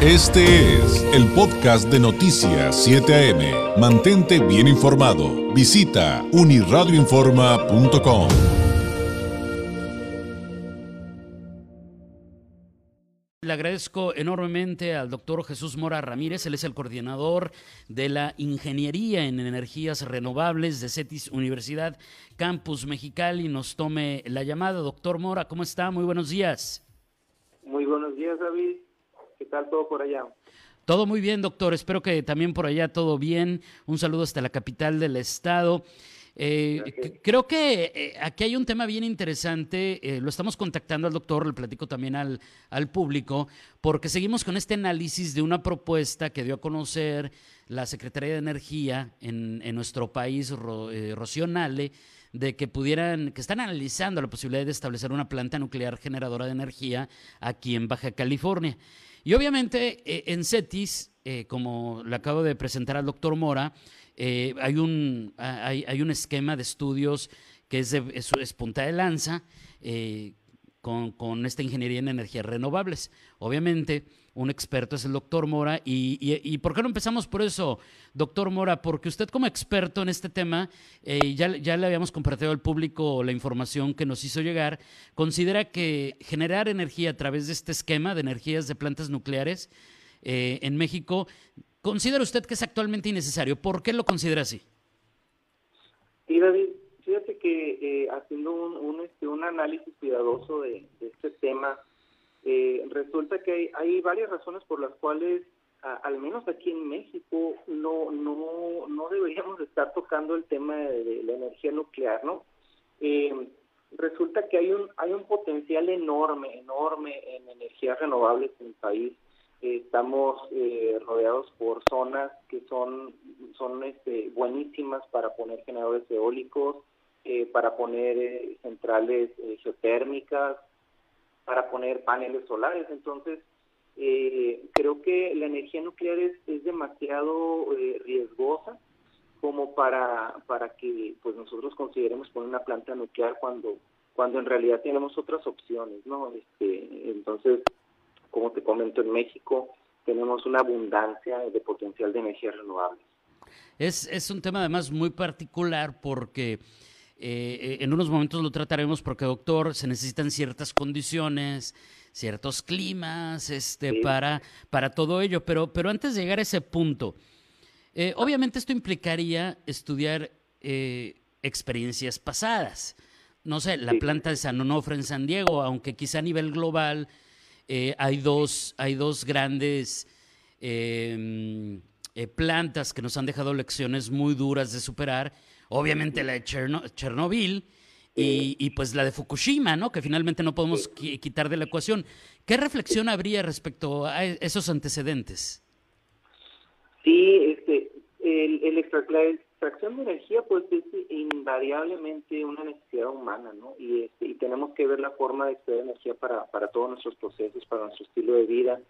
Este es el podcast de Noticias 7 AM. Mantente bien informado. Visita uniradioinforma.com. Le agradezco enormemente al doctor Jesús Mora Ramírez, él es el coordinador de la Ingeniería en Energías Renovables de CETIS Universidad Campus Mexicali. Nos tome la llamada. Doctor Mora, ¿cómo está? Muy buenos días. Muy buenos días, David. ¿Qué tal todo por allá? Todo muy bien, doctor. Espero que también por allá todo bien. Un saludo hasta la capital del estado. Eh, creo que eh, aquí hay un tema bien interesante. Eh, lo estamos contactando al doctor, le platico también al, al, público, porque seguimos con este análisis de una propuesta que dio a conocer la Secretaría de Energía en, en nuestro país, Ro, Rocío Nale, de que pudieran, que están analizando la posibilidad de establecer una planta nuclear generadora de energía aquí en Baja California. Y obviamente en CETIS, como le acabo de presentar al doctor Mora, eh, hay, un, hay, hay, un esquema de estudios que es, de, punta de lanza con, con, esta ingeniería en energías renovables. Obviamente, un experto es el doctor Mora. Y, y, por qué no empezamos por eso, doctor Mora? Porque usted como experto en este tema, eh, ya, ya le habíamos compartido al público la información que nos hizo llegar, considera que generar energía a través de este esquema de energías de plantas nucleares eh, en México, ¿considera usted que es actualmente innecesario? ¿Por qué lo considera así? Sí, David, fíjate que eh, haciendo un, un, este, un análisis cuidadoso de, este tema, eh, resulta que hay, hay, varias razones por las cuales, al menos aquí en México, no, no, no deberíamos estar tocando el tema de, de la energía nuclear, ¿no? Eh, resulta que hay un, hay un potencial enorme, enorme en energías renovables en el país. Eh, estamos eh, rodeados por zonas que son, son este, buenísimas para poner generadores eólicos, eh, para poner centrales geotérmicas, para poner paneles solares. Entonces, eh, creo que la energía nuclear es, es demasiado eh, riesgosa como para, para que pues nosotros consideremos poner una planta nuclear cuando cuando en realidad tenemos otras opciones, ¿no? Este, entonces, como te comento, en México tenemos una abundancia de potencial de energías renovables. Es, es un tema además muy particular porque eh, en unos momentos lo trataremos porque, doctor, se necesitan ciertas condiciones, ciertos climas este, sí. para, para todo ello. Pero, pero antes de llegar a ese punto, eh, obviamente esto implicaría estudiar eh, experiencias pasadas. No sé, la sí. planta de San Onofre en San Diego, aunque quizá a nivel global eh, hay, dos, hay dos grandes em, plantas que nos han dejado lecciones muy duras de superar obviamente la de Cherno Chernobyl y, y, pues la de Fukushima, ¿no? Que finalmente no podemos qui quitar de la ecuación. ¿Qué reflexión habría respecto a esos antecedentes? Sí, este, el, el extracción de energía pues es invariablemente una necesidad humana, ¿no? Y, este, y tenemos que ver la forma de extraer energía para, para todos nuestros procesos, para nuestro estilo de vida.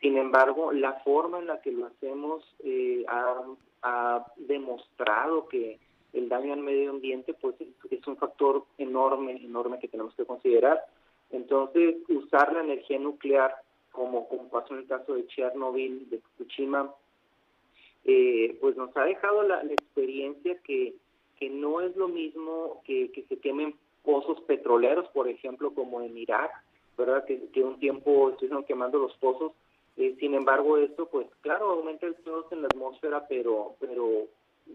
Sin embargo, la forma en la que lo hacemos eh, ha, ha demostrado que el daño al medio ambiente pues es un factor enorme, enorme que tenemos que considerar. Entonces, usar la energía nuclear, como, como pasó en el caso de Chernobyl, de Fukushima, eh, pues nos ha dejado la, la, experiencia que, que no es lo mismo que, que se quemen pozos petroleros, por ejemplo, como en Irak, ¿verdad? Que, que un tiempo estuvieron quemando los pozos. Eh, sin embargo, esto, pues claro, aumenta el CO2 en la atmósfera, pero, pero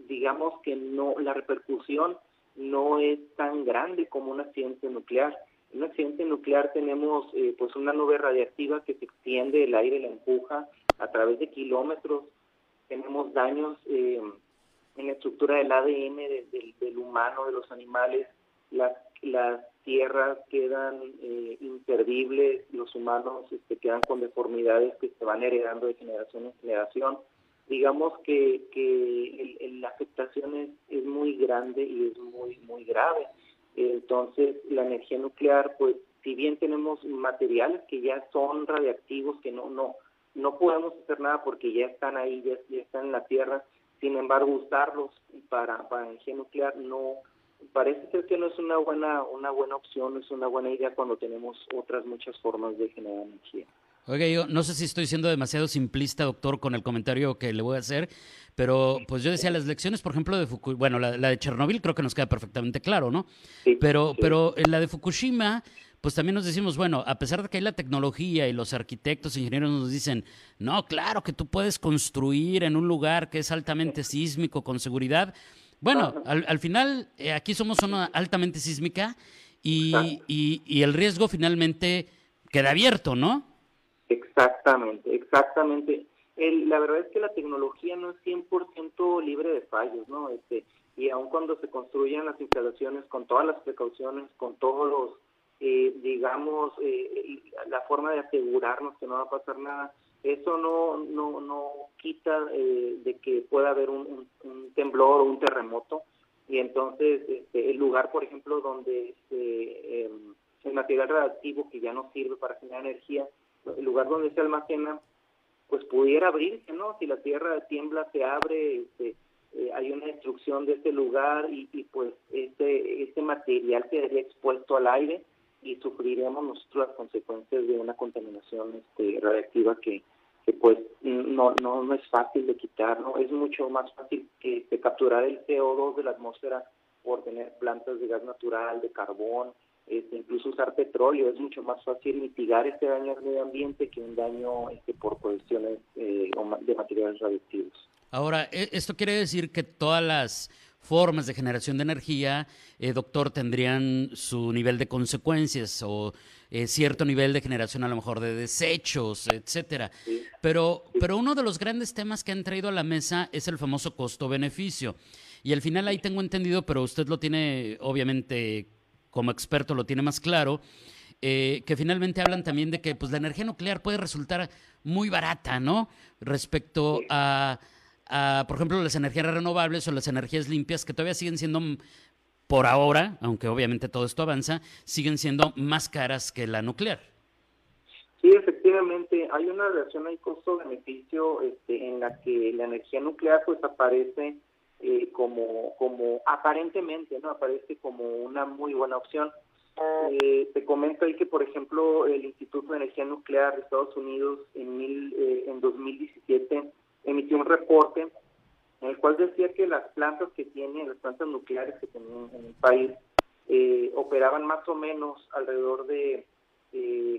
digamos que no la repercusión no es tan grande como un accidente nuclear. En un accidente nuclear tenemos eh, pues una nube radiactiva que se extiende, el aire la empuja a través de kilómetros. Tenemos daños eh, en la estructura del ADN de, de, del humano, de los animales. Las, las tierras quedan eh, imperdibles, los humanos este, quedan con deformidades que se van heredando de generación en generación digamos que, que el, la afectación es, es, muy grande y es muy, muy grave. Entonces, la energía nuclear, pues, si bien tenemos materiales que ya son radiactivos, que no, no, no podemos hacer nada porque ya están ahí, ya, ya están en la Tierra, sin embargo, usarlos para, para energía nuclear no, parece ser que no es una buena, una buena opción, no es una buena idea cuando tenemos otras muchas formas de generar energía. Oiga, yo no sé si estoy siendo demasiado simplista, doctor, con el comentario que le voy a hacer, pero pues yo decía, las lecciones, por ejemplo, de Fukushima, bueno, la, de Chernobyl creo que nos queda perfectamente claro, ¿no? pero, pero en la de Fukushima, pues también nos decimos, bueno, a pesar de que hay la tecnología y los arquitectos, ingenieros nos dicen, no, claro que tú puedes construir en un lugar que es altamente sísmico, con seguridad. Bueno, al, final, eh, aquí somos una altamente sísmica y, y, y el riesgo finalmente queda abierto, ¿no? Exactamente, exactamente. El, la verdad es que la tecnología no es 100% libre de fallos, ¿no? Este, y aun cuando se construyan las instalaciones con todas las precauciones, con todos los, eh, digamos, eh, la forma de asegurarnos que no va a pasar nada, eso no no no quita eh, de que pueda haber un, temblor o un terremoto y entonces este, el lugar, por ejemplo, donde este, em, el material radioactivo que ya no sirve para generar energía el lugar donde se almacena, pues pudiera abrirse, ¿no? Si la tierra tiembla, se abre, este, eh, hay una destrucción de ese lugar y, pues este, este material quedaría expuesto al aire y sufriremos nosotros las consecuencias de una contaminación este, radiactiva que, que pues no, no, no es fácil de quitar, ¿no? Es mucho más fácil que, que capturar el CO2 de la atmósfera por tener plantas de gas natural, de carbón, este, incluso usar petróleo. Es mucho más fácil mitigar este daño al medio ambiente que un daño este, por cuestiones eh, de materiales radioactivos. Ahora, e, esto quiere decir que todas las formas de generación de energía, eh, doctor, tendrían su nivel de consecuencias o eh, cierto nivel de generación a lo mejor de desechos, etcétera. Pero, pero uno de los grandes temas que han traído a la mesa es el famoso costo-beneficio. Y al final ahí tengo entendido, pero usted lo tiene obviamente como experto lo tiene más claro, eh, que finalmente hablan también de que pues, la energía nuclear puede resultar muy barata, ¿no? Respecto a, por ejemplo, las energías renovables o las energías limpias, que todavía siguen siendo, por ahora, aunque obviamente todo esto avanza, siguen siendo más caras que la nuclear. Sí, efectivamente, hay una relación ahí costo-beneficio este, en la que la energía nuclear pues aparece eh, como, como aparentemente, ¿no? Aparece como una muy buena opción. Eh, te comento ahí que, por ejemplo, el Instituto de Energía Nuclear de Estados Unidos en, mil, eh, en 2017 emitió un reporte en el cual decía que las plantas que tienen, las plantas nucleares que tenían en el país, eh, operaban más o menos alrededor de,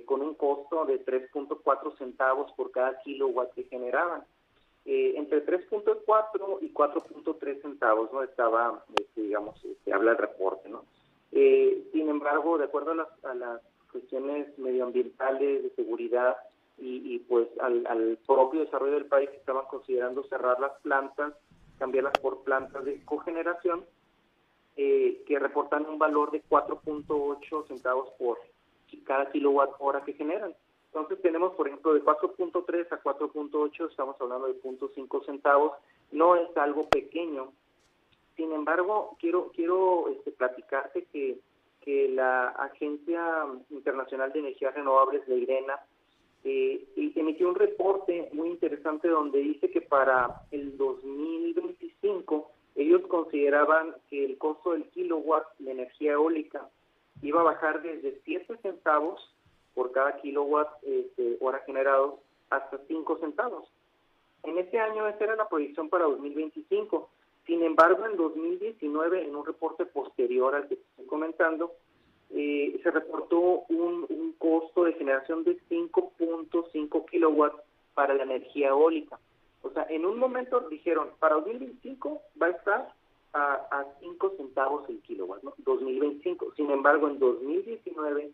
con un costo de 3.4 centavos por cada kilowatt que generaban. Eh, entre 3.4 y 4.3 centavos, ¿no? Estaba, este, digamos, se este, habla el reporte, ¿no? Eh, sin embargo, de acuerdo a las, cuestiones medioambientales, de seguridad y, pues al, propio desarrollo del país, estaban considerando cerrar las plantas, cambiarlas por plantas de cogeneración, eh, que reportan un valor de 4.8 centavos por cada kilowatt hora que generan. Entonces tenemos, por ejemplo, de 4.3 a 4.8, estamos hablando de 0.5 centavos, no es algo pequeño. Sin embargo, quiero quiero este, platicarte que, que la Agencia Internacional de Energías Renovables, de IRENA, eh, emitió un reporte muy interesante donde dice que para el 2025 ellos consideraban que el costo del kilowatt de energía eólica iba a bajar desde 7 centavos por cada kilowatt este, hora generado hasta 5 centavos. En ese año esa era la proyección para 2025. Sin embargo, en 2019, en un reporte posterior al que estoy comentando, eh, se reportó un, costo de generación de 5.5 kilowatts para la energía eólica. O sea, en un momento dijeron, para 2025 va a estar a, a 5 centavos el kilowatt, ¿no? 2025. Sin embargo, en 2019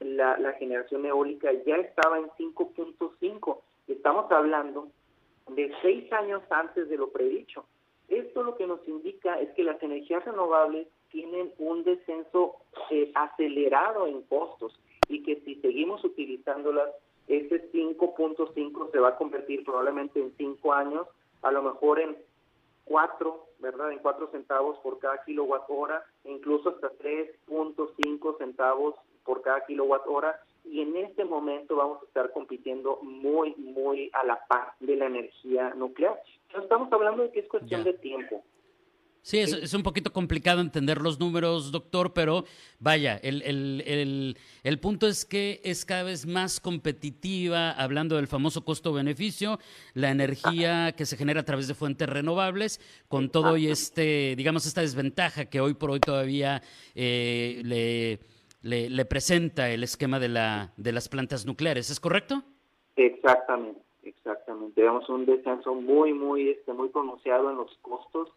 la, la generación eólica ya estaba en 5.5. Estamos hablando de seis años antes de lo predicho. Esto lo que nos indica es que las energías renovables tienen un descenso eh, acelerado en costos y que si seguimos utilizándolas, ese 5.5 se va a convertir probablemente en 5 años, a lo mejor en 4, ¿verdad? En 4 centavos por cada kilowatt hora, incluso hasta 3.5 centavos por cada kilowatt hora y en este momento vamos a estar compitiendo muy, muy a la par de la energía nuclear. estamos hablando de que es cuestión de tiempo. Sí, es, un poquito complicado entender los números, doctor, pero vaya, el, el, el, punto es que es cada vez más competitiva, hablando del famoso costo-beneficio, la energía que se genera a través de fuentes renovables, con todo y este, digamos, esta desventaja que hoy por hoy todavía eh, le, le, le, presenta el esquema de, la, de las plantas nucleares, ¿es correcto? Exactamente, exactamente. Vemos un descenso muy, muy, este, muy pronunciado en los costos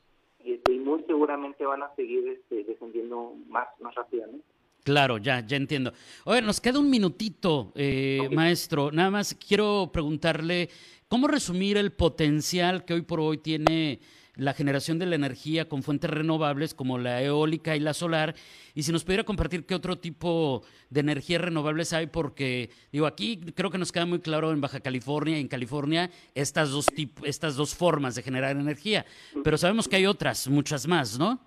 este, y, muy seguramente van a seguir este, descendiendo más, más rápidamente. Claro, ya, ya entiendo. Oye, nos queda un minutito, eh, maestro. Nada más quiero preguntarle, ¿cómo resumir el potencial que hoy por hoy tiene la generación de la energía con fuentes renovables como la eólica y la solar. Y si nos pudiera compartir qué otro tipo de energías renovables hay, porque digo, aquí creo que nos queda muy claro en Baja California y en California estas dos, estas dos formas de generar energía, pero sabemos que hay otras, muchas más, ¿no?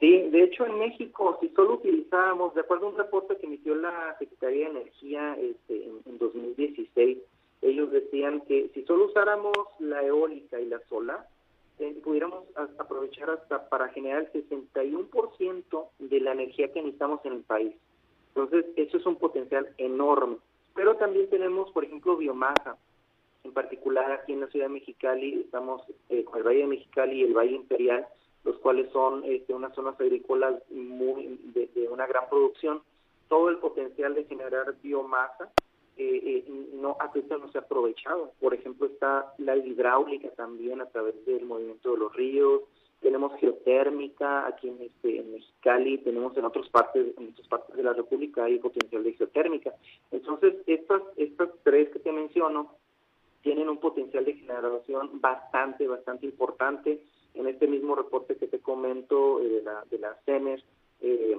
Sí, de hecho en México, si solo utilizábamos, de acuerdo a un reporte que emitió la Secretaría de Energía este, en, en 2016, ellos decían que si solo usáramos la eólica y la solar, eh, pudiéramos aprovechar hasta para generar el 61% de la energía que necesitamos en el país. Entonces, eso es un potencial enorme. Pero también tenemos, por ejemplo, biomasa. En particular, aquí en la ciudad de Mexicali, estamos eh, con el Valle de Mexicali y el Valle Imperial, los cuales son este, unas zonas agrícolas muy de, de una gran producción. Todo el potencial de generar biomasa eh, no a no se ha aprovechado. Por ejemplo, está la hidráulica también a través del movimiento de los ríos, tenemos geotérmica aquí en, este, en Mexicali, tenemos en otras partes, en otras partes de la República hay potencial de geotérmica. Entonces, estas, estas tres que te menciono tienen un potencial de generación bastante, bastante importante. En este mismo reporte que te comento eh, de la, de la CENER, eh,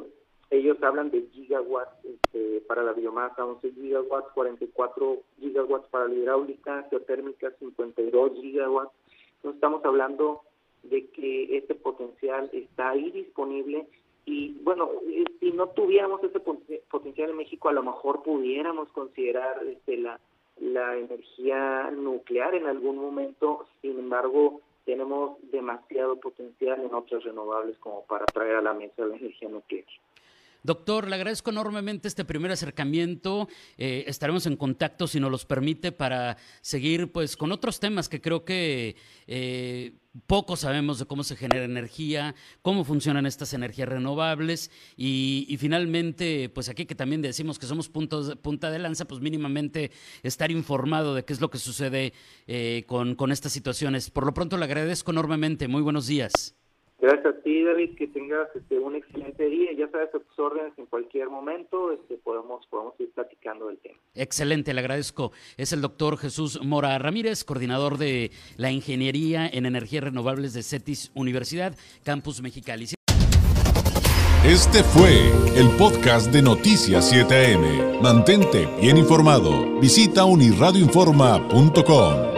ellos hablan de gigawatts este, para la biomasa, 11 gigawatts, 44 gigawatts para la hidráulica, geotérmica, 52 gigawatts. Entonces estamos hablando de que este potencial está ahí disponible y bueno, si no tuviéramos ese potencial en México, a lo mejor pudiéramos considerar este, la, la energía nuclear en algún momento, sin embargo, tenemos demasiado potencial en otras renovables como para traer a la mesa la energía nuclear. Doctor, le agradezco enormemente este primer acercamiento. Eh, estaremos en contacto, si nos los permite, para seguir pues con otros temas que creo que eh, poco sabemos de cómo se genera energía, cómo funcionan estas energías renovables y, finalmente, pues aquí que también decimos que somos puntos, punta de lanza, pues mínimamente estar informado de qué es lo que sucede eh, con, con estas situaciones. Por lo pronto le agradezco enormemente. Muy buenos días. Gracias a ti, David, que tengas este, un excelente día. Ya sabes, a tus órdenes en cualquier momento este, podemos, podemos ir platicando del tema. Excelente, le agradezco. Es el doctor Jesús Mora Ramírez, coordinador de la Ingeniería en Energías Renovables de CETIS Universidad, Campus Mexicali. Este fue el podcast de Noticias 7am. Mantente bien informado. Visita unirradioinforma.com.